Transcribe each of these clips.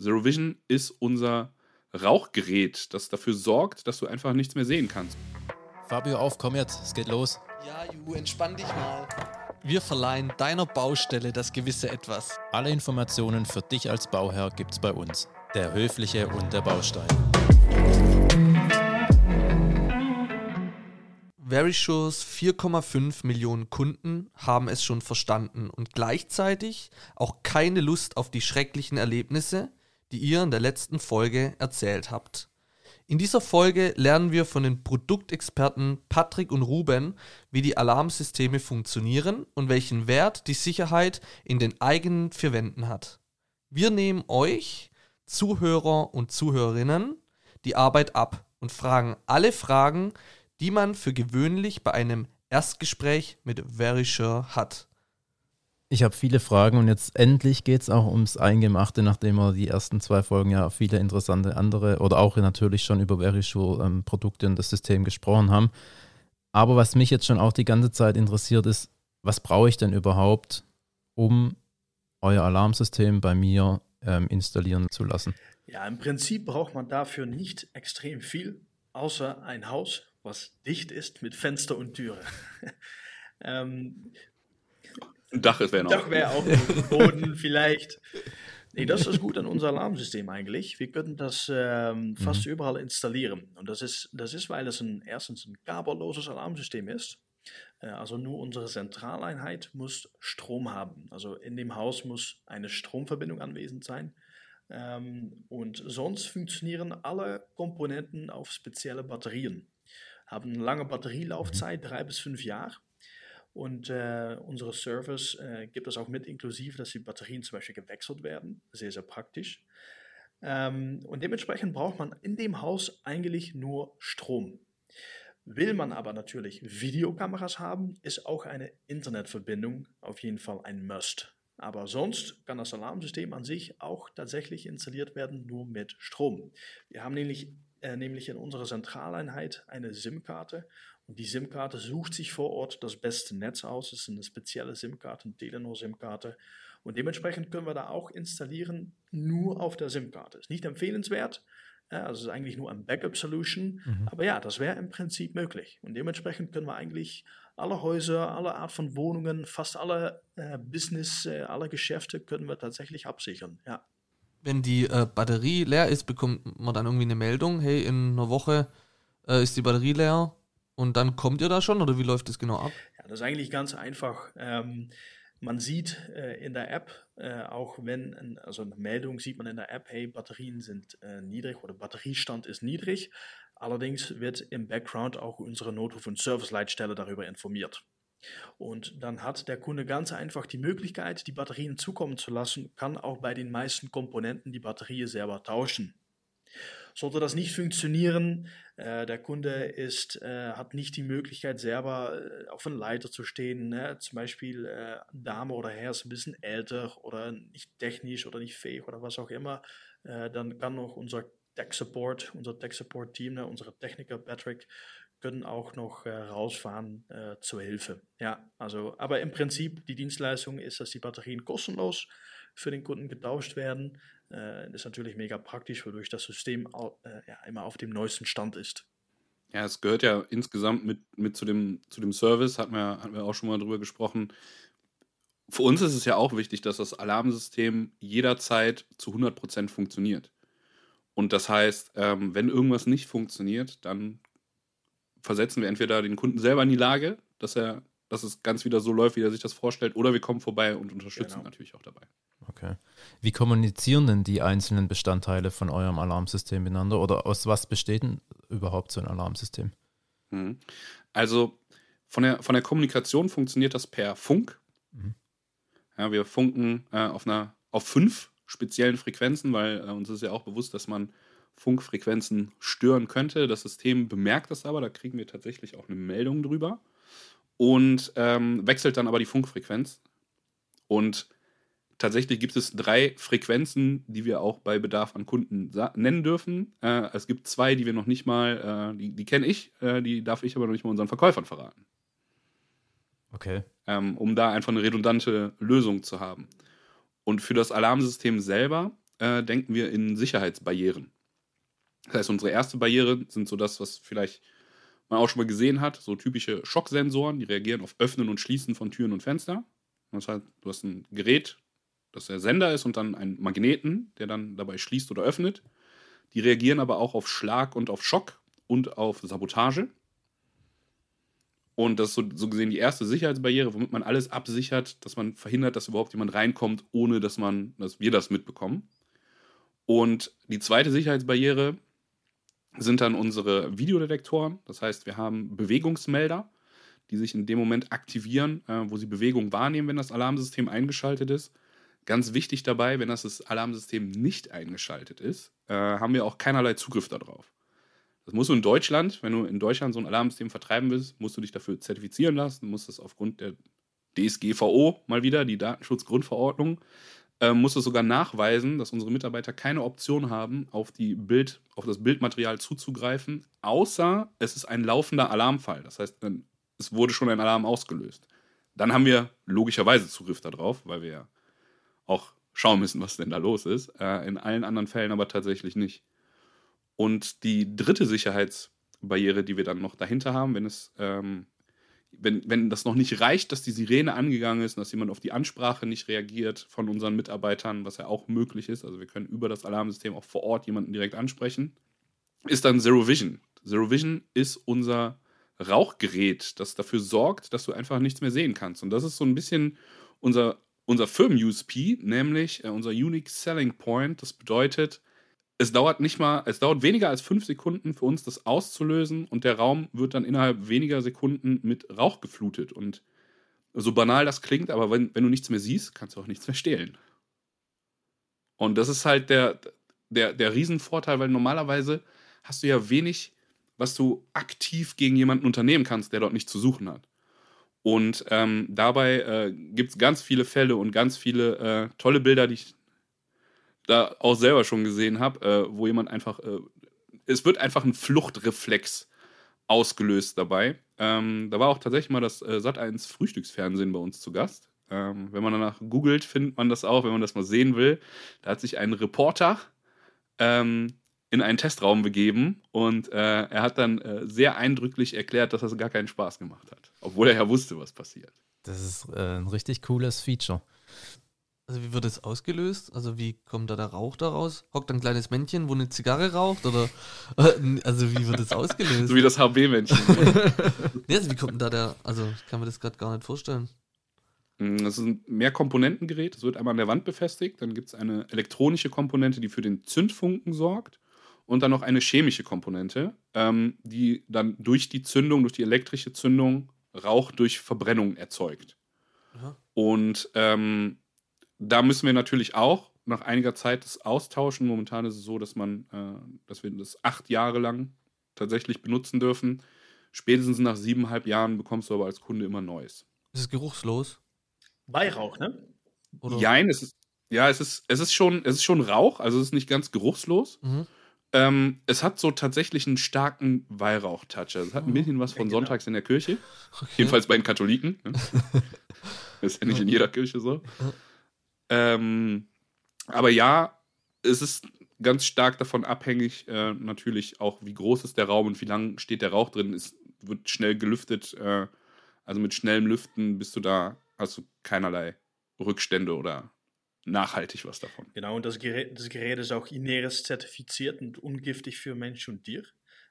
Zero Vision ist unser Rauchgerät, das dafür sorgt, dass du einfach nichts mehr sehen kannst. Fabio, auf, komm jetzt, es geht los. Ja, Ju, entspann dich mal. Wir verleihen deiner Baustelle das gewisse Etwas. Alle Informationen für dich als Bauherr gibt's bei uns. Der Höfliche und der Baustein. Verisure's 4,5 Millionen Kunden haben es schon verstanden und gleichzeitig auch keine Lust auf die schrecklichen Erlebnisse, die ihr in der letzten Folge erzählt habt. In dieser Folge lernen wir von den Produktexperten Patrick und Ruben, wie die Alarmsysteme funktionieren und welchen Wert die Sicherheit in den eigenen vier Wänden hat. Wir nehmen euch, Zuhörer und Zuhörerinnen, die Arbeit ab und fragen alle Fragen, die man für gewöhnlich bei einem Erstgespräch mit Verisure hat. Ich habe viele Fragen und jetzt endlich geht es auch ums Eingemachte, nachdem wir die ersten zwei Folgen ja viele interessante andere oder auch natürlich schon über Verisure ähm, und das System gesprochen haben. Aber was mich jetzt schon auch die ganze Zeit interessiert ist, was brauche ich denn überhaupt, um euer Alarmsystem bei mir ähm, installieren zu lassen? Ja, im Prinzip braucht man dafür nicht extrem viel, außer ein Haus, was dicht ist mit Fenster und Türe. ähm, ein Dach wäre noch. Dach wäre auch Boden vielleicht. Nee, das ist gut an unser Alarmsystem eigentlich. Wir können das ähm, fast mhm. überall installieren. Und das ist, das ist, weil es ein, erstens ein kabelloses Alarmsystem ist. Äh, also nur unsere Zentraleinheit muss Strom haben. Also in dem Haus muss eine Stromverbindung anwesend sein. Ähm, und sonst funktionieren alle Komponenten auf spezielle Batterien. Haben eine lange Batterielaufzeit, drei bis fünf Jahre. Und äh, unsere Service äh, gibt es auch mit inklusive, dass die Batterien zum Beispiel gewechselt werden. Sehr, sehr praktisch. Ähm, und dementsprechend braucht man in dem Haus eigentlich nur Strom. Will man aber natürlich Videokameras haben, ist auch eine Internetverbindung auf jeden Fall ein Must. Aber sonst kann das Alarmsystem an sich auch tatsächlich installiert werden, nur mit Strom. Wir haben nämlich, äh, nämlich in unserer Zentraleinheit eine SIM-Karte die SIM-Karte sucht sich vor Ort das beste Netz aus. Es ist eine spezielle SIM-Karte, eine Telenor-SIM-Karte. Und dementsprechend können wir da auch installieren, nur auf der SIM-Karte. Ist nicht empfehlenswert, also ist eigentlich nur ein Backup-Solution. Mhm. Aber ja, das wäre im Prinzip möglich. Und dementsprechend können wir eigentlich alle Häuser, alle Art von Wohnungen, fast alle äh, Business, äh, alle Geschäfte können wir tatsächlich absichern. Ja. Wenn die äh, Batterie leer ist, bekommt man dann irgendwie eine Meldung, hey, in einer Woche äh, ist die Batterie leer und dann kommt ihr da schon oder wie läuft das genau ab? Ja, das ist eigentlich ganz einfach. Ähm, man sieht äh, in der App, äh, auch wenn, also eine Meldung sieht man in der App, hey, Batterien sind äh, niedrig oder Batteriestand ist niedrig. Allerdings wird im Background auch unsere Notruf- und Serviceleitstelle darüber informiert. Und dann hat der Kunde ganz einfach die Möglichkeit, die Batterien zukommen zu lassen, kann auch bei den meisten Komponenten die Batterie selber tauschen. Sollte das nicht funktionieren, äh, der Kunde ist, äh, hat nicht die Möglichkeit, selber äh, auf einer Leiter zu stehen, ne? zum Beispiel äh, Dame oder Herr ist ein bisschen älter oder nicht technisch oder nicht fähig oder was auch immer, äh, dann kann noch unser Tech Support, unser Tech Support Team, ne? unsere Techniker Patrick, können auch noch äh, rausfahren zur Hilfe. Ja, also, aber im Prinzip die Dienstleistung ist, dass die Batterien kostenlos für den Kunden getauscht werden. Äh, ist natürlich mega praktisch, wodurch das System äh, ja, immer auf dem neuesten Stand ist. Ja, es gehört ja insgesamt mit, mit zu, dem, zu dem Service, hatten wir, hatten wir auch schon mal drüber gesprochen. Für uns ist es ja auch wichtig, dass das Alarmsystem jederzeit zu 100% funktioniert. Und das heißt, ähm, wenn irgendwas nicht funktioniert, dann versetzen wir entweder den Kunden selber in die Lage, dass er, dass es ganz wieder so läuft, wie er sich das vorstellt, oder wir kommen vorbei und unterstützen genau. natürlich auch dabei. Okay. Wie kommunizieren denn die einzelnen Bestandteile von eurem Alarmsystem miteinander oder aus was besteht denn überhaupt so ein Alarmsystem? Mhm. Also von der, von der Kommunikation funktioniert das per Funk. Mhm. Ja, wir funken äh, auf, einer, auf fünf speziellen Frequenzen, weil äh, uns ist ja auch bewusst, dass man Funkfrequenzen stören könnte. Das System bemerkt das aber, da kriegen wir tatsächlich auch eine Meldung drüber und ähm, wechselt dann aber die Funkfrequenz. Und tatsächlich gibt es drei Frequenzen, die wir auch bei Bedarf an Kunden nennen dürfen. Äh, es gibt zwei, die wir noch nicht mal, äh, die, die kenne ich, äh, die darf ich aber noch nicht mal unseren Verkäufern verraten. Okay. Ähm, um da einfach eine redundante Lösung zu haben. Und für das Alarmsystem selber äh, denken wir in Sicherheitsbarrieren. Das heißt, unsere erste Barriere sind so das, was vielleicht man auch schon mal gesehen hat, so typische Schocksensoren, die reagieren auf Öffnen und Schließen von Türen und Fenster. Das heißt, du hast ein Gerät, das der Sender ist und dann einen Magneten, der dann dabei schließt oder öffnet. Die reagieren aber auch auf Schlag und auf Schock und auf Sabotage. Und das ist so, so gesehen die erste Sicherheitsbarriere, womit man alles absichert, dass man verhindert, dass überhaupt jemand reinkommt, ohne dass man, dass wir das mitbekommen. Und die zweite Sicherheitsbarriere sind dann unsere Videodetektoren. Das heißt, wir haben Bewegungsmelder, die sich in dem Moment aktivieren, äh, wo sie Bewegung wahrnehmen, wenn das Alarmsystem eingeschaltet ist. Ganz wichtig dabei, wenn das, Alarmsystem nicht eingeschaltet ist, äh, haben wir auch keinerlei Zugriff darauf. Das musst du in Deutschland, wenn du in Deutschland so ein Alarmsystem vertreiben willst, musst du dich dafür zertifizieren lassen, musst das aufgrund der DSGVO mal wieder, die Datenschutzgrundverordnung, äh, muss es sogar nachweisen, dass unsere Mitarbeiter keine Option haben, auf, die Bild, auf das Bildmaterial zuzugreifen, außer es ist ein laufender Alarmfall. Das heißt, es wurde schon ein Alarm ausgelöst. Dann haben wir logischerweise Zugriff darauf, weil wir ja auch schauen müssen, was denn da los ist. Äh, in allen anderen Fällen aber tatsächlich nicht. Und die dritte Sicherheitsbarriere, die wir dann noch dahinter haben, wenn es ähm, wenn, wenn das noch nicht reicht, dass die Sirene angegangen ist und dass jemand auf die Ansprache nicht reagiert von unseren Mitarbeitern, was ja auch möglich ist, also wir können über das Alarmsystem auch vor Ort jemanden direkt ansprechen, ist dann Zero Vision. Zero Vision ist unser Rauchgerät, das dafür sorgt, dass du einfach nichts mehr sehen kannst. Und das ist so ein bisschen unser, unser Firmen-USP, nämlich äh, unser Unique Selling Point. Das bedeutet, es dauert nicht mal, es dauert weniger als fünf Sekunden für uns, das auszulösen und der Raum wird dann innerhalb weniger Sekunden mit Rauch geflutet. Und so banal das klingt, aber wenn, wenn du nichts mehr siehst, kannst du auch nichts mehr stehlen. Und das ist halt der, der, der Riesenvorteil, weil normalerweise hast du ja wenig, was du aktiv gegen jemanden unternehmen kannst, der dort nichts zu suchen hat. Und ähm, dabei äh, gibt es ganz viele Fälle und ganz viele äh, tolle Bilder, die ich da auch selber schon gesehen habe, äh, wo jemand einfach, äh, es wird einfach ein Fluchtreflex ausgelöst dabei. Ähm, da war auch tatsächlich mal das äh, Sat1 Frühstücksfernsehen bei uns zu Gast. Ähm, wenn man danach googelt, findet man das auch, wenn man das mal sehen will. Da hat sich ein Reporter ähm, in einen Testraum begeben und äh, er hat dann äh, sehr eindrücklich erklärt, dass das gar keinen Spaß gemacht hat, obwohl er ja wusste, was passiert. Das ist äh, ein richtig cooles Feature. Also wie wird es ausgelöst? Also wie kommt da der Rauch daraus? Hockt ein kleines Männchen, wo eine Zigarre raucht? Oder also wie wird es ausgelöst? so wie das HB-Männchen. nee, also wie kommt da der, also ich kann mir das gerade gar nicht vorstellen. Mm, das ist ein Mehrkomponentengerät. Es wird einmal an der Wand befestigt. Dann gibt es eine elektronische Komponente, die für den Zündfunken sorgt. Und dann noch eine chemische Komponente, ähm, die dann durch die Zündung, durch die elektrische Zündung Rauch durch Verbrennung erzeugt. Aha. Und ähm, da müssen wir natürlich auch nach einiger Zeit das austauschen. Momentan ist es so, dass man, äh, dass wir das acht Jahre lang tatsächlich benutzen dürfen. Spätestens nach siebeneinhalb Jahren bekommst du aber als Kunde immer Neues. Ist es geruchslos? Weihrauch, ne? Oder? Jein, es ist, ja, es ist, es ist schon, es ist schon Rauch, also es ist nicht ganz geruchslos. Mhm. Ähm, es hat so tatsächlich einen starken Weihrauch-Touch. Also es hat ein bisschen was von ja, genau. Sonntags in der Kirche. Okay. Jedenfalls bei den Katholiken. Ne? das ist ja nicht in jeder Kirche so. Ähm, aber ja, es ist ganz stark davon abhängig, äh, natürlich auch, wie groß ist der Raum und wie lang steht der Rauch drin. Es wird schnell gelüftet. Äh, also mit schnellem Lüften bist du da, hast du keinerlei Rückstände oder nachhaltig was davon. Genau, und das Gerät, das Gerät ist auch INERES zertifiziert und ungiftig für Mensch und Tier.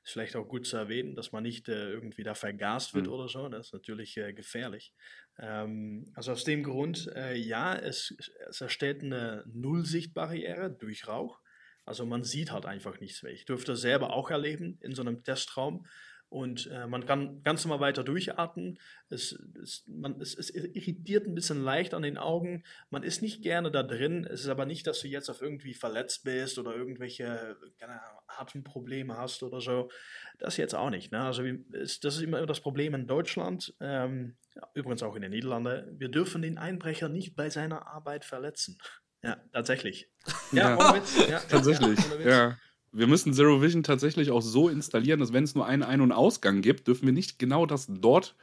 Ist vielleicht auch gut zu erwähnen, dass man nicht äh, irgendwie da vergast wird mhm. oder so. Das ist natürlich äh, gefährlich. Ähm, also aus dem Grund, äh, ja, es, es erstellt eine Nullsichtbarriere durch Rauch. Also man sieht halt einfach nichts mehr. Ich durfte das selber auch erleben in so einem Testraum. Und äh, man kann ganz normal weiter durchatmen. Es, es, man, es, es, irritiert ein bisschen leicht an den Augen. Man ist nicht gerne da drin. Es ist aber nicht, dass du jetzt auf irgendwie verletzt bist oder irgendwelche keine Atemprobleme hast oder so. Das jetzt auch nicht. Ne? Also das ist immer das Problem in Deutschland, ähm, übrigens auch in den Niederlanden. Wir dürfen den Einbrecher nicht bei seiner Arbeit verletzen. Ja, tatsächlich. Ja, ja. Witz. ja tatsächlich. Ja, ja. Wir müssen Zero Vision tatsächlich auch so installieren, dass wenn es nur einen Ein- und Ausgang gibt, dürfen wir nicht genau das dort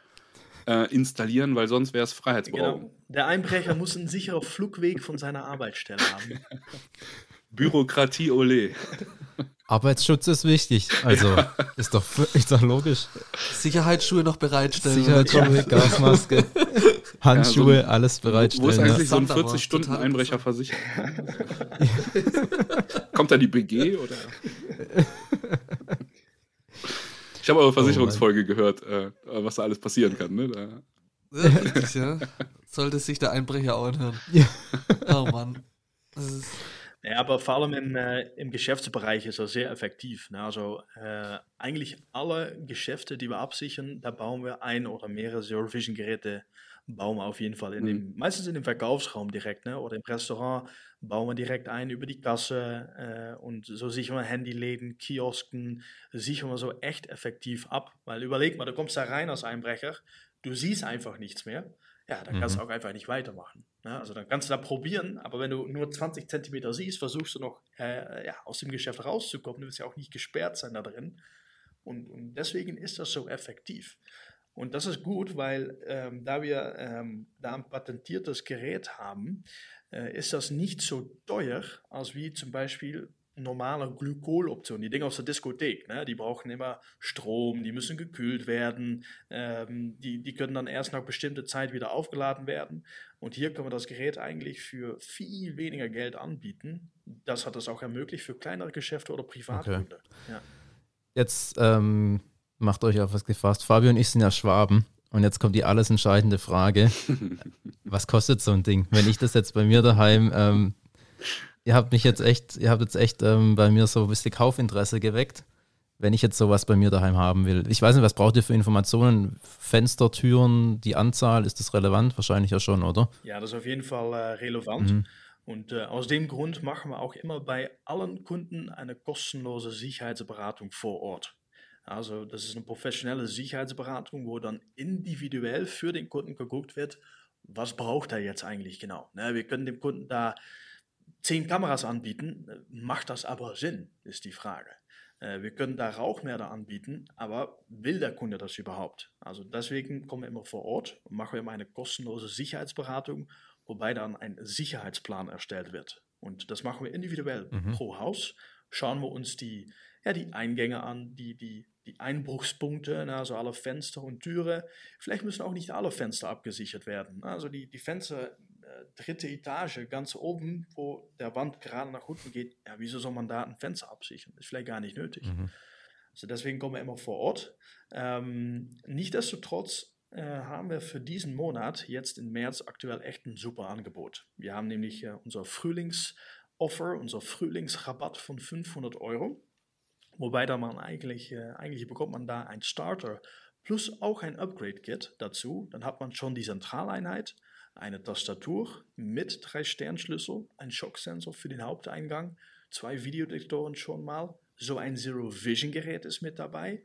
äh, installieren, weil sonst wäre es Freiheitsberaubung. Genau. Der Einbrecher muss einen sicheren Flugweg von seiner Arbeitsstelle haben. Bürokratie ole. Arbeitsschutz ist wichtig. Also ist doch, ist doch logisch. Sicherheitsschuhe noch bereitstellen. Sicherheitsschuhe, Gasmaske, Handschuhe, ja, so ein, alles bereitstellen. Wo ist eigentlich so ein 40-Stunden-Einbrecher versichert? Kommt da die BG oder? Ich habe eure oh Versicherungsfolge oh gehört, äh, was da alles passieren kann. Ne? Da. Ja, richtig, ja. Sollte sich der Einbrecher auch anhören. Ja. Oh Mann. Ja, aber vor allem im, äh, im Geschäftsbereich ist er sehr effektiv. Ne? Also äh, eigentlich alle Geschäfte, die wir absichern, da bauen wir ein oder mehrere Zero Vision Geräte, bauen wir auf jeden Fall in mhm. dem, meistens in dem Verkaufsraum direkt, ne? oder im Restaurant bauen wir direkt ein über die Kasse äh, und so sichern wir Handyläden, Kiosken, sichern wir so echt effektiv ab. Weil überleg mal, du kommst da rein als Einbrecher, du siehst einfach nichts mehr ja, dann kannst du mhm. auch einfach nicht weitermachen. Ne? Also dann kannst du da probieren, aber wenn du nur 20 Zentimeter siehst, versuchst du noch äh, ja, aus dem Geschäft rauszukommen. Du willst ja auch nicht gesperrt sein da drin. Und, und deswegen ist das so effektiv. Und das ist gut, weil ähm, da wir ähm, da ein patentiertes Gerät haben, äh, ist das nicht so teuer, als wie zum Beispiel normale Glykoloptionen, die Dinge aus der Diskothek, ne? die brauchen immer Strom, die müssen gekühlt werden, ähm, die, die können dann erst nach bestimmter Zeit wieder aufgeladen werden. Und hier können wir das Gerät eigentlich für viel weniger Geld anbieten. Das hat es auch ermöglicht für kleinere Geschäfte oder Privatkunden. Okay. Ja. Jetzt ähm, macht euch auf was gefasst. Fabio und ich sind ja Schwaben. Und jetzt kommt die alles entscheidende Frage. was kostet so ein Ding? Wenn ich das jetzt bei mir daheim ähm, ihr habt mich jetzt echt, ihr habt jetzt echt ähm, bei mir so ein bisschen Kaufinteresse geweckt, wenn ich jetzt sowas bei mir daheim haben will. Ich weiß nicht, was braucht ihr für Informationen? Fenster, Türen, die Anzahl, ist das relevant? Wahrscheinlich ja schon, oder? Ja, das ist auf jeden Fall äh, relevant. Mhm. Und äh, aus dem Grund machen wir auch immer bei allen Kunden eine kostenlose Sicherheitsberatung vor Ort. Also das ist eine professionelle Sicherheitsberatung, wo dann individuell für den Kunden geguckt wird, was braucht er jetzt eigentlich genau. Ne, wir können dem Kunden da zehn Kameras anbieten, macht das aber Sinn, ist die Frage. Äh, wir können da Rauchmelder anbieten, aber will der Kunde das überhaupt? Also deswegen kommen wir immer vor Ort und machen immer eine kostenlose Sicherheitsberatung, wobei dann ein Sicherheitsplan erstellt wird. Und das machen wir individuell mhm. pro Haus. Schauen wir uns die, ja, die Eingänge an, die, die, die Einbruchspunkte, ne, also alle Fenster und Türen. Vielleicht müssen auch nicht alle Fenster abgesichert werden. Also die, die Fenster dritte Etage, ganz oben, wo der Wand gerade nach unten geht, ja, wieso soll man da ein Fenster absichern? Ist vielleicht gar nicht nötig. Mhm. Also deswegen kommen wir immer vor Ort. Ähm, Nichtsdestotrotz äh, haben wir für diesen Monat jetzt im März aktuell echt ein super Angebot. Wir haben nämlich äh, unser Frühlingsoffer, unser Frühlingsrabatt von 500 Euro. Wobei da man eigentlich, äh, eigentlich bekommt man da ein Starter plus auch ein Upgrade-Kit dazu. Dann hat man schon die Zentraleinheit eine Tastatur mit drei Sternschlüssel, ein Schocksensor für den Haupteingang, zwei Videodetektoren schon mal, so ein Zero Vision Gerät ist mit dabei,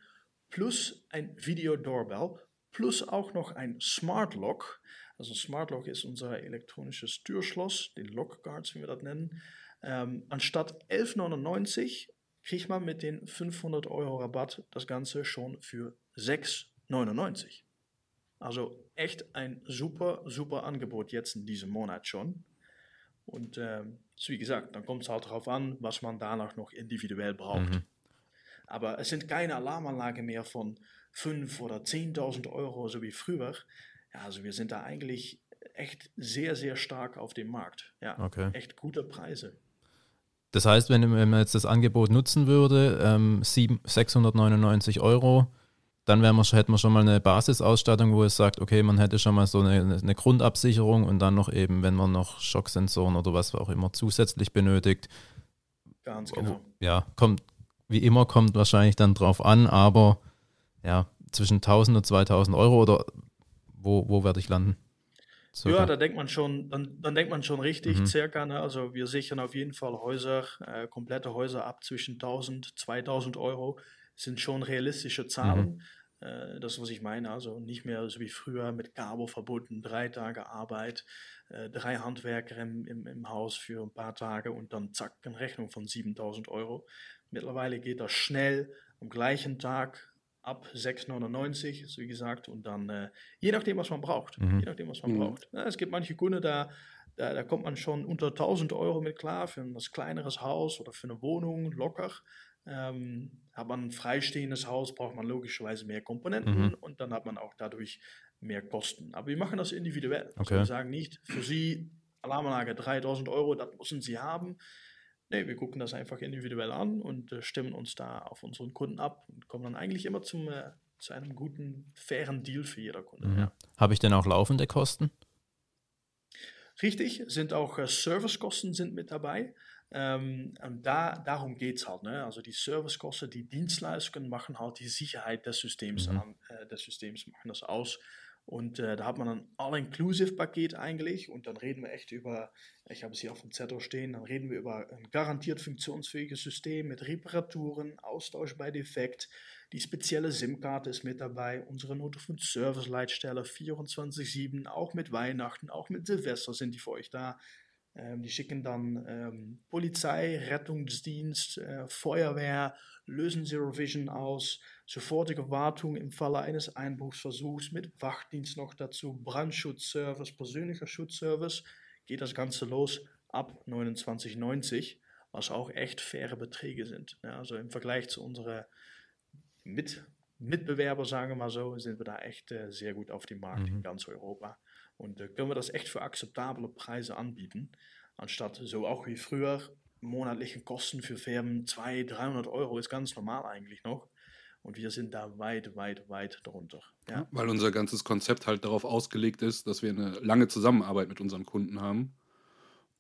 plus ein Video Doorbell, plus auch noch ein Smart Lock. Also Smart Lock ist unser elektronisches Türschloss, den Lock Guards, wie wir das nennen. Ähm, anstatt 11,99 kriegt man mit den 500 Euro Rabatt das Ganze schon für 6,99. Also echt ein super, super Angebot jetzt in diesem Monat schon. Und äh, wie gesagt, dann kommt es halt darauf an, was man danach noch individuell braucht. Mhm. Aber es sind keine Alarmanlagen mehr von 5.000 oder 10.000 Euro, so wie früher. Ja, also wir sind da eigentlich echt sehr, sehr stark auf dem Markt. Ja, okay. echt gute Preise. Das heißt, wenn, wenn man jetzt das Angebot nutzen würde, ähm, 7, 699 Euro, dann wir, hätten wir schon mal eine Basisausstattung, wo es sagt, okay, man hätte schon mal so eine, eine Grundabsicherung und dann noch eben, wenn man noch Schocksensoren oder was auch immer zusätzlich benötigt. Ganz genau. Ja, kommt, wie immer kommt wahrscheinlich dann drauf an, aber ja, zwischen 1000 und 2000 Euro oder wo, wo werde ich landen? Circa. Ja, da denkt man schon, dann, dann denkt man schon richtig, mhm. circa. Ne? Also wir sichern auf jeden Fall Häuser, äh, komplette Häuser ab zwischen 1000, 2000 Euro sind schon realistische Zahlen. Mhm. Äh, das, was ich meine, also nicht mehr so wie früher mit Cabo verbunden, drei Tage Arbeit, äh, drei Handwerker im, im, im Haus für ein paar Tage und dann zack, eine Rechnung von 7000 Euro. Mittlerweile geht das schnell am gleichen Tag ab 6,99, wie gesagt, und dann äh, je nachdem, was man braucht. Mhm. Je nachdem, was man mhm. braucht. Ja, es gibt manche Kunden, da Da, da kommt man schon unter 1000 Euro mit klar für ein kleineres Haus oder für eine Wohnung locker. Ähm, hat man ein freistehendes Haus, braucht man logischerweise mehr Komponenten Mhm. und dann hat man auch dadurch mehr Kosten. Aber wir machen das individuell. Also Okay. wir sagen nicht, für Sie Alarmanlage 3000 Euro, das müssen Sie haben. Nee, wir gucken das einfach individuell an und äh, stimmen uns da auf unseren Kunden ab und kommen dann eigentlich immer zum, äh, zu einem guten, fairen Deal für jeder Kunde. Mhm. Ja. Habe ich denn auch laufende Kosten? Richtig, sind auch äh, Servicekosten sind mit dabei. Ähm, und da, darum geht es halt. Ne? Also die Servicekosten, die Dienstleistungen machen halt die Sicherheit des Systems Mhm. an, äh, des Systems machen das aus. Und äh, da hat man ein All-Inclusive-Paket eigentlich und dann reden wir echt über, ich habe es hier auf dem Zettel stehen, dann reden wir über ein garantiert funktionsfähiges System mit Reparaturen, Austausch bei Defekt, die spezielle SIM-Karte ist mit dabei, unsere Notruf-Service-Leitstelle 24-7, auch mit Weihnachten, auch mit Silvester sind die für euch da. Ähm, die schicken dann ähm, Polizei, Rettungsdienst, äh, Feuerwehr, lösen Zero Vision aus, sofortige Wartung im Falle eines Einbruchsversuchs mit Wachdienst noch dazu, Brandschutzservice, persönlicher Schutzservice. Geht das Ganze los ab 29,90, was auch echt faire Beträge sind. Ja, also im Vergleich zu unseren mit, Mitbewerber, sagen wir mal so, sind wir da echt äh, sehr gut auf dem Markt Mhm. in ganz Europa. Und äh, können wir das echt für akzeptable Preise anbieten, anstatt so auch wie früher monatliche Kosten für Firmen 200, 300 Euro ist ganz normal eigentlich noch. Und wir sind da weit, weit, weit drunter. Ja. Weil unser ganzes Konzept halt darauf ausgelegt ist, dass wir eine lange Zusammenarbeit mit unseren Kunden haben.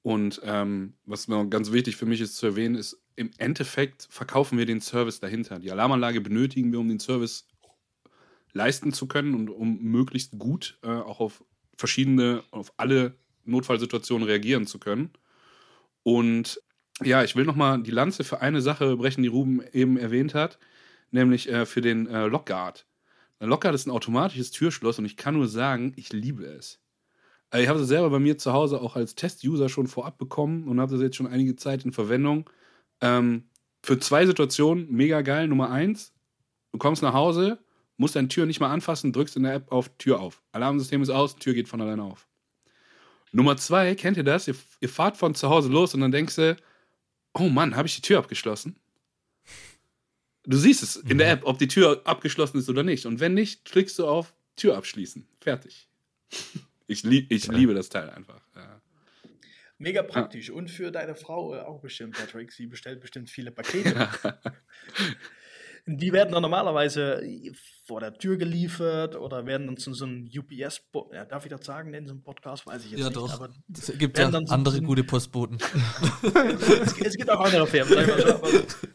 Und ähm, was noch ganz wichtig für mich ist zu erwähnen, ist, im Endeffekt verkaufen wir den Service dahinter. Die Alarmanlage benötigen wir, um den Service leisten zu können und um möglichst gut äh, auch auf verschiedene, auf alle Notfallsituationen reagieren zu können. Und ja, ich will nochmal die Lanze für eine Sache brechen, die Ruben eben erwähnt hat, nämlich äh, für den äh, Lockguard. Ein Lockguard ist ein automatisches Türschloss und ich kann nur sagen, ich liebe es. Äh, Ich habe es selber bei mir zu Hause auch als Test-User schon vorab bekommen und habe das jetzt schon einige Zeit in Verwendung. Ähm, für zwei Situationen mega geil. Nummer eins, du kommst nach Hause, musst deine Tür nicht mal anfassen, drückst in der App auf Tür auf. Alarmsystem ist aus, Tür geht von alleine auf. Nummer zwei, kennt ihr das? Ihr, ihr fahrt von zu Hause los und dann denkst du, oh Mann, habe ich die Tür abgeschlossen? Du siehst es in der App, ob die Tür abgeschlossen ist oder nicht. Und wenn nicht, klickst du auf Tür abschließen. Fertig. Ich, lieb, ich Ja. liebe das Teil einfach. Ja. Mega praktisch. Und für deine Frau äh, auch bestimmt, Patrick. Sie bestellt bestimmt viele Pakete. Die werden dann normalerweise vor der Tür geliefert oder werden dann zu so einem UPS, ja, darf ich das sagen in so einem Podcast, weiß ich jetzt Ja, nicht. doch. Aber Es gibt ja so- andere so- gute Postboten. es, es gibt auch andere Firmen. sag ich mal so, aber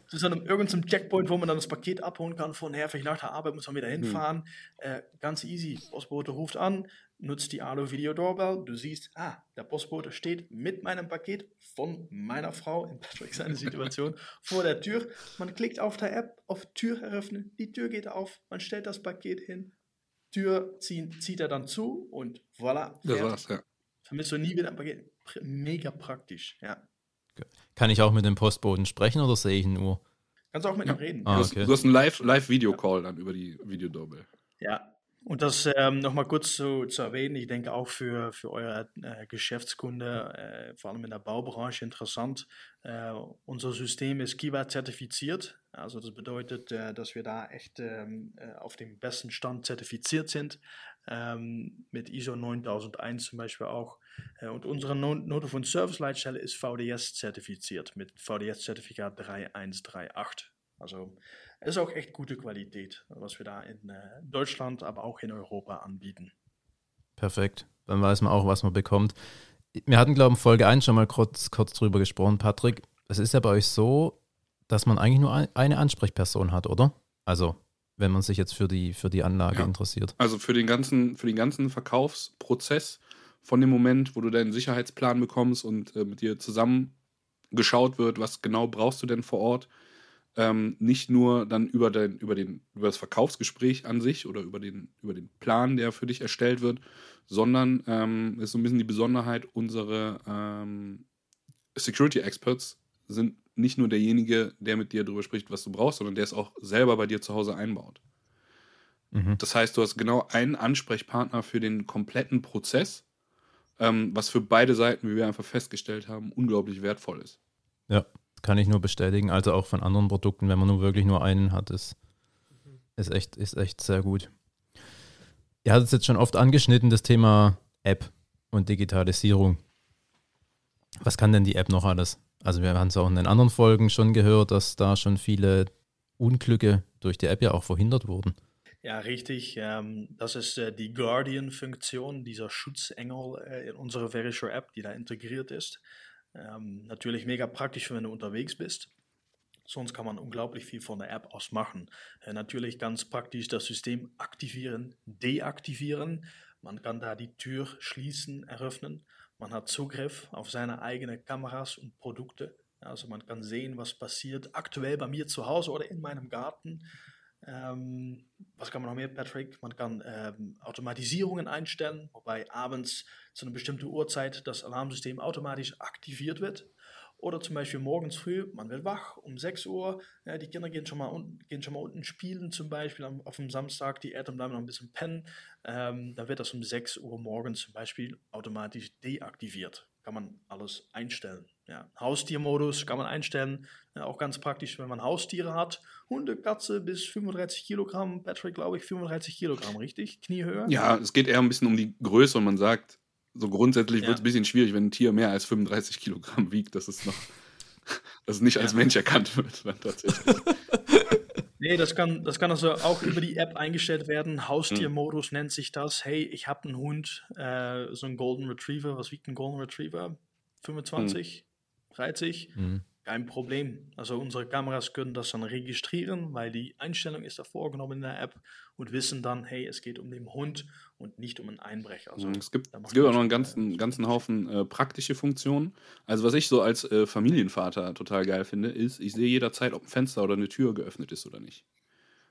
Zu so einem irgendeinem Checkpoint, wo man dann das Paket abholen kann von her, vielleicht nach der Arbeit muss man wieder hinfahren. Äh, ganz easy. Postbote ruft an, nutzt die Alu Video Doorbell. Du siehst, ah, der Postbote steht mit meinem Paket von meiner Frau, in Patrick seine Situation, vor der Tür. Man klickt auf der App, auf Tür eröffnen, die Tür geht auf, man stellt das Paket hin, Tür ziehen, zieht er dann zu und voilà. Das war's, ja. Vermisst du nie wieder ein Paket. Mega praktisch, ja. Kann ich auch mit dem Postboten sprechen oder sehe ich ihn nur? Kannst auch mit Ja. ihm reden. Ah, Du hast, okay. du hast einen Live- Live-Video-Call dann über die Videodoorbell. Ja, und das ähm, nochmal kurz zu, zu erwähnen, ich denke auch für, für eure äh, Geschäftskunde, äh, vor allem in der Baubranche interessant. Äh, unser System ist Kiva zertifiziert, also das bedeutet, äh, dass wir da echt ähm, äh, auf dem besten Stand zertifiziert sind, ähm, mit ISO 9001 zum Beispiel auch. Äh, und unsere no Note von Service Leitstelle ist VDS zertifiziert mit VDS-Zertifikat 3138. Also ist auch echt gute Qualität, was wir da in äh, Deutschland, aber auch in Europa anbieten. Perfekt. Dann weiß man auch, was man bekommt. Wir hatten, glaube ich, in Folge 1 schon mal kurz, kurz drüber gesprochen, Patrick. Es ist ja bei euch so, dass man eigentlich nur ein, eine Ansprechperson hat, oder? Also, wenn man sich jetzt für die, für die Anlage Ja. interessiert. Also für den ganzen, für den ganzen Verkaufsprozess von dem Moment, wo du deinen Sicherheitsplan bekommst und äh, mit dir zusammen geschaut wird, was genau brauchst du denn vor Ort, ähm, nicht nur dann über, dein, über, den, über das Verkaufsgespräch an sich oder über den, über den Plan, der für dich erstellt wird, sondern ähm, ist so ein bisschen die Besonderheit, unsere ähm, Security Experts sind nicht nur derjenige, der mit dir darüber spricht, was du brauchst, sondern der es auch selber bei dir zu Hause einbaut. Mhm. Das heißt, du hast genau einen Ansprechpartner für den kompletten Prozess ähm, was für beide Seiten, wie wir einfach festgestellt haben, unglaublich wertvoll ist. Ja, kann ich nur bestätigen. Also auch von anderen Produkten, wenn man nur wirklich nur einen hat, ist, ist, echt, ist echt sehr gut. Ihr hattet es jetzt schon oft angeschnitten, das Thema App und Digitalisierung. Was kann denn die App noch alles? Also wir haben es auch in den anderen Folgen schon gehört, dass da schon viele Unglücke durch die App ja auch verhindert wurden. Ja, richtig. Ähm, das ist äh, die Guardian-Funktion, dieser Schutzengel äh, in unserer Verisure App, die da integriert ist. Ähm, natürlich mega praktisch, wenn du unterwegs bist. Sonst kann man unglaublich viel von der App aus machen. Äh, natürlich ganz praktisch das System aktivieren, deaktivieren. Man kann da die Tür schließen, eröffnen. Man hat Zugriff auf seine eigenen Kameras und Produkte. Also man kann sehen, was passiert aktuell bei mir zu Hause oder in meinem Garten. Ähm, was kann man noch mehr, Patrick? Man kann ähm, Automatisierungen einstellen, wobei abends zu einer bestimmten Uhrzeit das Alarmsystem automatisch aktiviert wird. Oder zum Beispiel morgens früh, man wird wach um 6 Uhr, ja, die Kinder gehen schon, mal un, gehen schon mal unten spielen, zum Beispiel am, auf dem Samstag, die Eltern bleiben noch ein bisschen pennen. Ähm, dann wird das um 6 Uhr morgens zum Beispiel automatisch deaktiviert. Kann man alles einstellen. Ja, Haustiermodus kann man einstellen, ja, auch ganz praktisch, wenn man Haustiere hat. Hunde, Katze bis 35 Kilogramm, Patrick glaube ich 35 Kilogramm, richtig? Kniehöhe? Ja, es geht eher ein bisschen um die Größe und man sagt, so grundsätzlich ja. wird es ein bisschen schwierig, wenn ein Tier mehr als 35 Kilogramm wiegt, dass es noch, dass es nicht ja. als Mensch erkannt wird. Dann tatsächlich. Nee, das kann, das kann also auch über die App eingestellt werden. Haustiermodus hm. nennt sich das. Hey, ich habe einen Hund, äh, so einen Golden Retriever. Was wiegt ein Golden Retriever? 25, hm. 30? Hm. Kein Problem. Also unsere Kameras können das dann registrieren, weil die Einstellung ist da vorgenommen in der App und wissen dann, hey, es geht um den Hund und nicht um einen Einbrecher. Also, es gibt, es gibt auch noch einen ganzen, äh, ganzen Haufen äh, praktische Funktionen. Also was ich so als äh, Familienvater total geil finde, ist, ich sehe jederzeit, ob ein Fenster oder eine Tür geöffnet ist oder nicht.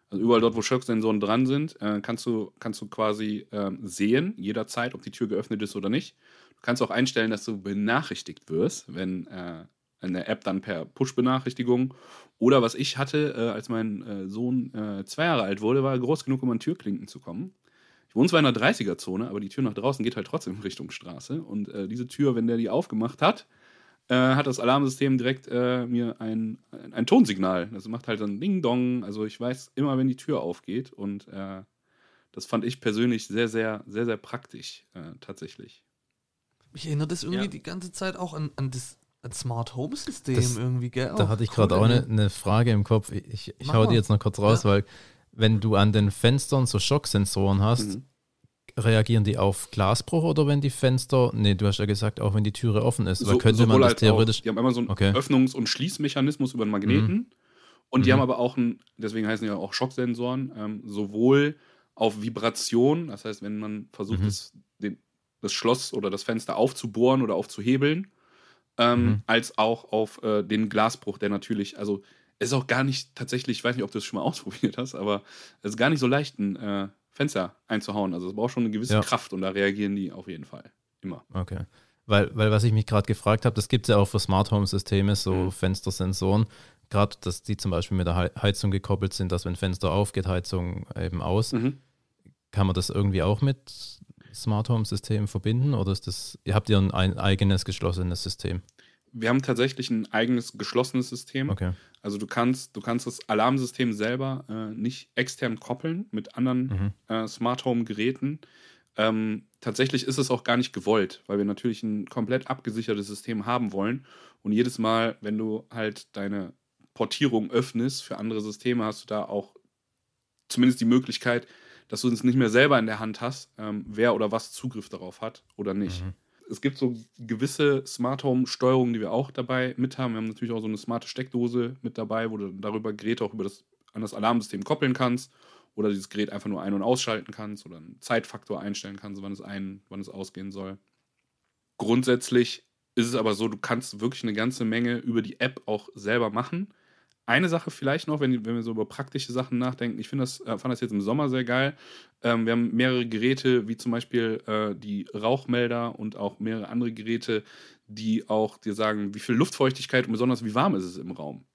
Also überall dort, wo Schocksensoren dran sind, äh, kannst, du, kannst du quasi ähm, sehen, jederzeit, ob die Tür geöffnet ist oder nicht. Du kannst auch einstellen, dass du benachrichtigt wirst, wenn äh, in der App dann per Push-Benachrichtigung. Oder was ich hatte, äh, als mein äh, Sohn äh, zwei Jahre alt wurde, war groß genug, um an Türklinken zu kommen. Ich wohne zwar in einer 30er-Zone, aber die Tür nach draußen geht halt trotzdem Richtung Straße. Und äh, diese Tür, wenn der die aufgemacht hat, äh, hat das Alarmsystem direkt äh, mir ein, ein, ein, Tonsignal. Das macht halt dann Ding-Dong. Also ich weiß immer, wenn die Tür aufgeht. Und das fand ich persönlich sehr, sehr, sehr, sehr praktisch, tatsächlich. Ich erinnere das irgendwie ja. die ganze Zeit auch an, an das ein Smart Home System das, irgendwie, gell? Da hatte ich gerade auch eine, eine, Frage im Kopf. Ich, ich hau die jetzt noch kurz raus, ja. weil wenn du an den Fenstern so Schocksensoren hast, mhm. reagieren die auf Glasbruch oder wenn die Fenster, nee, du hast ja gesagt, auch wenn die Türe offen ist, so, weil könnte man das halt theoretisch. Auch, die haben immer so einen okay. Öffnungs- und Schließmechanismus über den Magneten mhm. und die mhm. haben aber auch einen, deswegen heißen die ja auch Schocksensoren, ähm, sowohl auf Vibration, das heißt, wenn man versucht, mhm. das, den, das Schloss oder das Fenster aufzubohren oder aufzuhebeln, ähm, mhm. als auch auf äh, den Glasbruch, der natürlich, also es ist auch gar nicht tatsächlich, ich weiß nicht, ob du das schon mal ausprobiert hast, aber es ist gar nicht so leicht, ein äh, Fenster einzuhauen. Also es braucht schon eine gewisse ja. Kraft und da reagieren die auf jeden Fall. Immer. Okay. Weil, weil was ich mich gerade gefragt habe, das gibt es ja auch für Smart Home Systeme, so mhm. Fenstersensoren. Gerade, dass die zum Beispiel mit der Heizung gekoppelt sind, dass wenn Fenster aufgeht, Heizung eben aus. Mhm. Kann man das irgendwie auch mit Smart Home System verbinden oder ist das, ihr habt ihr ein, ein eigenes geschlossenes System? Wir haben tatsächlich ein eigenes geschlossenes System. Okay. Also du kannst, du kannst das Alarmsystem selber äh, nicht extern koppeln mit anderen mhm. äh, Smart Home Geräten. Ähm, tatsächlich ist es auch gar nicht gewollt, weil wir natürlich ein komplett abgesichertes System haben wollen. Und jedes Mal, wenn du halt deine Portierung öffnest für andere Systeme, hast du da auch zumindest die Möglichkeit, dass du es nicht mehr selber in der Hand hast, ähm, wer oder was Zugriff darauf hat oder nicht. Mhm. Es gibt so gewisse Smart Home Steuerungen, die wir auch dabei mit haben. Wir haben natürlich auch so eine smarte Steckdose mit dabei, wo du darüber Geräte auch über das, an das Alarmsystem koppeln kannst oder dieses Gerät einfach nur ein- und ausschalten kannst oder einen Zeitfaktor einstellen kannst, wann es ein, wann es ausgehen soll. Grundsätzlich ist es aber so, du kannst wirklich eine ganze Menge über die App auch selber machen. Eine Sache vielleicht noch, wenn, wenn wir so über praktische Sachen nachdenken. Ich das, äh, fand das jetzt im Sommer sehr geil. Ähm, wir haben mehrere Geräte, wie zum Beispiel äh, die Rauchmelder und auch mehrere andere Geräte, die auch dir sagen, wie viel Luftfeuchtigkeit und besonders wie warm ist es im Raum.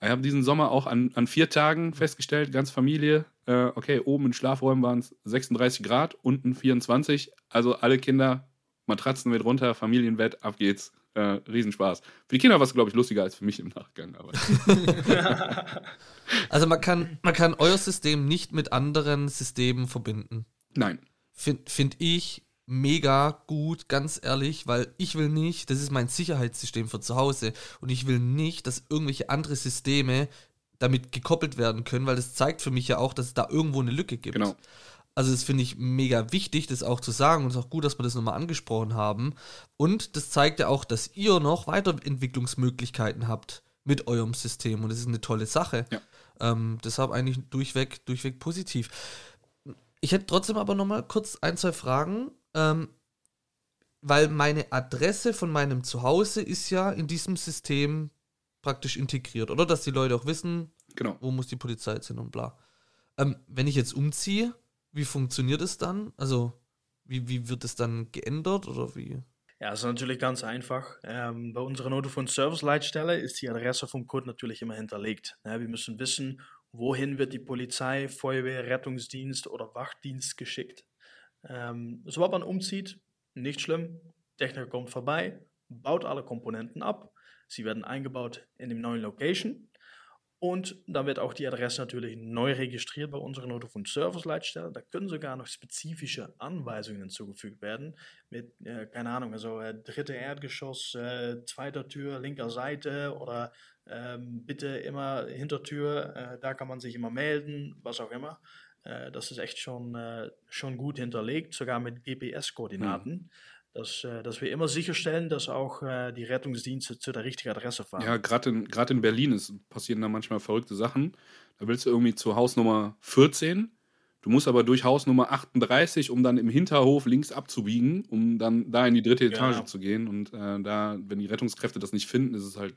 Ich habe diesen Sommer auch an, an vier Tagen festgestellt, ganz Familie, äh, okay, oben in Schlafräumen waren es 36 Grad, unten 24. Also alle Kinder Matratzen mit runter, Familienbett, ab geht's. Äh, Riesenspaß. Für die Kinder war es, glaube ich, lustiger als für mich im Nachgang. Aber. also man kann, man kann euer System nicht mit anderen Systemen verbinden. Nein. Finde find ich mega gut, ganz ehrlich, weil ich will nicht, das ist mein Sicherheitssystem für zu Hause und ich will nicht, dass irgendwelche andere Systeme damit gekoppelt werden können, weil das zeigt für mich ja auch, dass es da irgendwo eine Lücke gibt. Genau. Also das finde ich mega wichtig, das auch zu sagen und es ist auch gut, dass wir das nochmal angesprochen haben. Und das zeigt ja auch, dass ihr noch Weiterentwicklungsmöglichkeiten habt mit eurem System und das ist eine tolle Sache. Ja. Ähm, deshalb eigentlich durchweg, durchweg positiv. Ich hätte trotzdem aber nochmal kurz ein, zwei Fragen, ähm, weil meine Adresse von meinem Zuhause ist ja in diesem System praktisch integriert, oder? Dass die Leute auch wissen, Genau. wo muss die Polizei sein und bla. Ähm, wenn ich jetzt umziehe, wie funktioniert es dann? Also, wie, wie wird es dann geändert oder wie? Ja, das ist natürlich ganz einfach. Ähm, bei unserer Notofon Service Leitstelle ist die Adresse vom Kunden natürlich immer hinterlegt. Ja, wir müssen wissen, wohin wird die Polizei, Feuerwehr, Rettungsdienst oder Wachdienst geschickt. Ähm, sobald man umzieht, nicht schlimm. Techniker kommt vorbei, baut alle Komponenten ab. Sie werden eingebaut in dem neuen Location. Und dann wird auch die Adresse natürlich neu registriert bei unserer Notofon Service Leitstelle. Da können sogar noch spezifische Anweisungen hinzugefügt werden. Mit, äh, keine Ahnung, also äh, dritte Erdgeschoss, äh, zweiter Tür, linker Seite oder ähm, bitte immer Hintertür, äh, da kann man sich immer melden, was auch immer. Äh, das ist echt schon, äh, schon gut hinterlegt, sogar mit GPS-Koordinaten. Dass, äh, dass wir immer sicherstellen, dass auch äh, die Rettungsdienste zu der richtigen Adresse fahren. Ja, gerade in, grad in Berlin ist, passieren da manchmal verrückte Sachen. Da willst du irgendwie zu Hausnummer 14. Du musst aber durch Hausnummer 38, um dann im Hinterhof links abzubiegen, um dann da in die dritte Etage Genau. zu gehen. Und äh, da, wenn die Rettungskräfte das nicht finden, ist es halt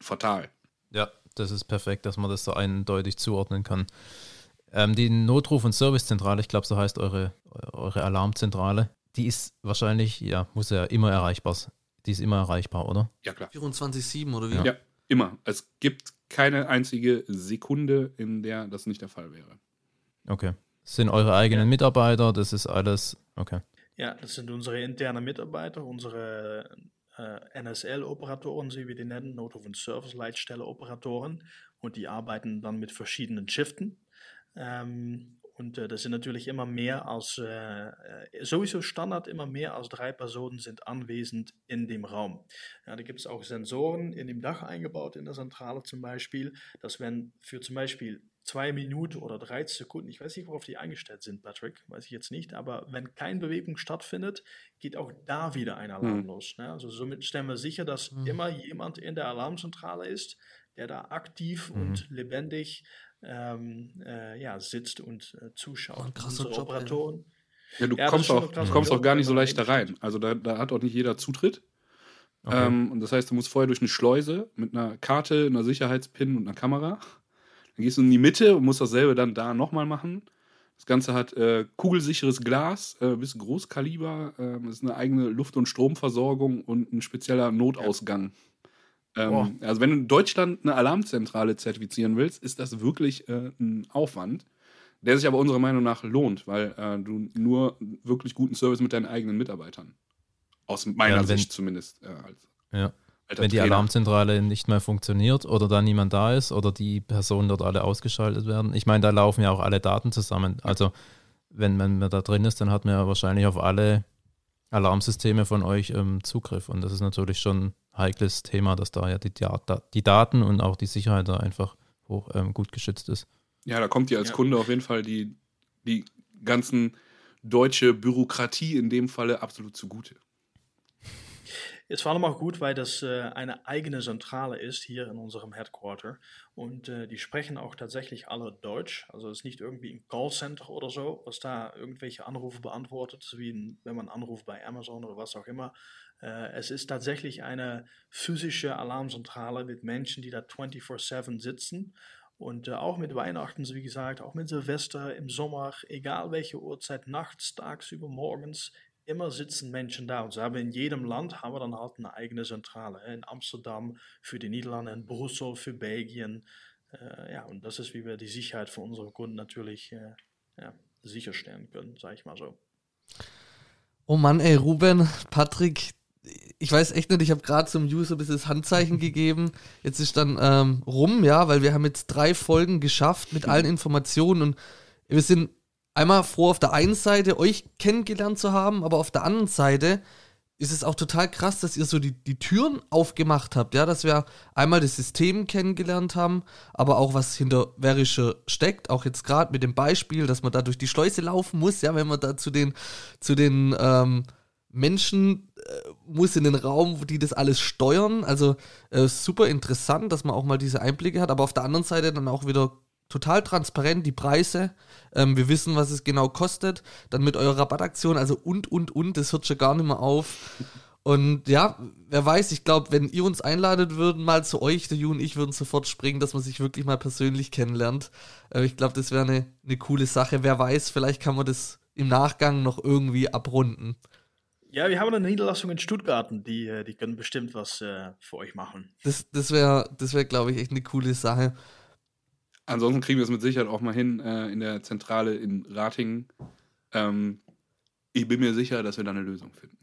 fatal. Ja, das ist perfekt, dass man das so eindeutig zuordnen kann. Ähm, die Notruf- und Servicezentrale, ich glaube, so heißt eure, eure Alarmzentrale, die ist wahrscheinlich, ja, muss ja immer erreichbar sein. Die ist immer erreichbar, oder? Ja, klar. 24-7 oder wie? Ja. Immer. Es gibt keine einzige Sekunde, in der das nicht der Fall wäre. Okay. Das sind eure eigenen Mitarbeiter, das ist alles, okay. Ja, das sind unsere internen Mitarbeiter, unsere äh, NSL-Operatoren, wie wir die nennen, Notruf- und Service-Leitstelle-Operatoren. Und die arbeiten dann mit verschiedenen Shiften. Ähm, und äh, das sind natürlich immer mehr als, äh, äh, sowieso Standard, immer mehr als drei Personen sind anwesend in dem Raum. Ja, da gibt es auch Sensoren in dem Dach eingebaut, in der Zentrale zum Beispiel, dass wenn für zum Beispiel zwei Minuten oder 30 Sekunden, ich weiß nicht, worauf die eingestellt sind, Patrick, weiß ich jetzt nicht, aber wenn keine Bewegung stattfindet, geht auch da wieder ein Alarm Hm. los. Ne? Also somit stellen wir sicher, dass Hm. immer jemand in der Alarmzentrale ist, der da aktiv Mhm. und lebendig ähm, äh, ja, sitzt und äh, zuschaut. Oh, ein krasser Job, ey. Operatoren, Ja, du Ja, kommst, auch, du kommst auch gar nicht so leicht da rein. Also da, da hat auch nicht jeder Zutritt. okay. Ähm, und das heißt, du musst vorher durch eine Schleuse mit einer Karte, einer Sicherheitspin und einer Kamera. Dann gehst du in die Mitte und musst dasselbe dann da nochmal machen. Das Ganze hat äh, kugelsicheres Glas, äh, bis Großkaliber. Es ist eine eigene Luft- und Stromversorgung und ein spezieller Notausgang. Boah. Ähm, also wenn du in Deutschland eine Alarmzentrale zertifizieren willst, ist das wirklich äh, ein Aufwand, der sich aber unserer Meinung nach lohnt, weil äh, du nur wirklich guten Service mit deinen eigenen Mitarbeitern, aus meiner Ja, wenn- Sicht zumindest, äh, als Ja. alter Wenn die Trainer. Alarmzentrale nicht mehr funktioniert oder da niemand da ist oder die Personen dort alle ausgeschaltet werden. Ich meine, da laufen ja auch alle Daten zusammen. Also wenn man da drin ist, dann hat man ja wahrscheinlich auf alle Alarmsysteme von euch ähm, Zugriff. Und das ist natürlich schon ein heikles Thema, dass da ja die, Data, die Daten und auch die Sicherheit da einfach hoch, ähm, gut geschützt ist. Ja, da kommt dir als Ja. Kunde auf jeden Fall die, die ganzen deutsche Bürokratie in dem Falle absolut zugute. Ist vor allem auch gut, weil das eine eigene Zentrale ist hier in unserem Headquarter. Und äh, die sprechen auch tatsächlich alle Deutsch. Also es ist nicht irgendwie ein Callcenter oder so, was da irgendwelche Anrufe beantwortet, wie wenn man anruft bei Amazon oder was auch immer. Äh, es ist tatsächlich eine physische Alarmzentrale mit Menschen, die da 24-7 sitzen. Und auch mit Weihnachten, wie gesagt, auch mit Silvester, im Sommer, egal welche Uhrzeit, nachts, tagsüber, morgens, immer sitzen Menschen da. Und so haben wir in jedem Land haben wir dann halt eine eigene Zentrale. In Amsterdam für die Niederlande, in Brüssel für Belgien. Äh, ja, und das ist, wie wir die Sicherheit von unseren Kunden natürlich äh, ja, sicherstellen können, sage ich mal so. Oh Mann, ey, Ruben, Patrick, ich weiß echt nicht, ich habe gerade zum User ein bisschen das Handzeichen gegeben. Jetzt ist dann ähm, rum, ja, weil wir haben jetzt drei Folgen geschafft mit allen Informationen und wir sind einmal froh auf der einen Seite, euch kennengelernt zu haben, aber auf der anderen Seite ist es auch total krass, dass ihr so die, die Türen aufgemacht habt, ja, dass wir einmal das System kennengelernt haben, aber auch was hinter Verische steckt, auch jetzt gerade mit dem Beispiel, dass man da durch die Schleuse laufen muss, ja, wenn man da zu den, zu den ähm, Menschen äh, muss in den Raum, die das alles steuern, also äh, super interessant, dass man auch mal diese Einblicke hat, aber auf der anderen Seite dann auch wieder total transparent die Preise. Ähm, wir wissen, was es genau kostet. Dann mit eurer Rabattaktion, also und, und, und, das hört schon gar nicht mehr auf. Und ja, wer weiß, ich glaube, wenn ihr uns einladet würden, mal zu euch, der Ju und ich würden sofort springen, dass man sich wirklich mal persönlich kennenlernt. Äh, ich glaube, das wäre eine, eine coole Sache. Wer weiß, vielleicht kann man das im Nachgang noch irgendwie abrunden. Ja, wir haben eine Niederlassung in Stuttgart, die, äh, die können bestimmt was äh, für euch machen. Das, das wäre, das wär, glaube ich, echt eine coole Sache. Ansonsten kriegen wir es mit Sicherheit auch mal hin äh, in der Zentrale in Ratingen. Ähm, ich bin mir sicher, dass wir da eine Lösung finden.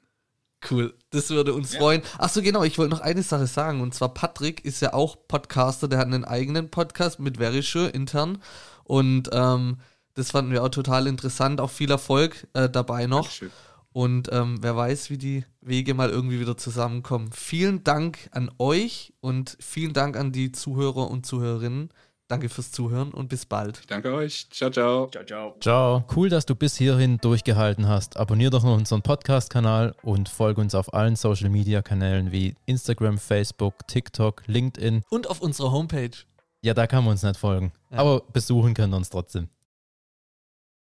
Cool, das würde uns ja. freuen. Achso, genau, ich wollte noch eine Sache sagen. Und zwar Patrick ist ja auch Podcaster, der hat einen eigenen Podcast mit Verische intern. Und ähm, das fanden wir auch total interessant. Auch viel Erfolg äh, dabei noch. Dankeschön. Und ähm, wer weiß, wie die Wege mal irgendwie wieder zusammenkommen. Vielen Dank an euch und vielen Dank an die Zuhörer und Zuhörerinnen. Danke fürs Zuhören und bis bald. Ich danke euch. Ciao, ciao. Ciao, ciao. Ciao. Cool, dass du bis hierhin durchgehalten hast. Abonnier doch noch unseren Podcast-Kanal und folge uns auf allen Social-Media-Kanälen wie Instagram, Facebook, TikTok, LinkedIn. Und auf unserer Homepage. Ja, da kann man uns nicht folgen. Ja. Aber besuchen können wir uns trotzdem.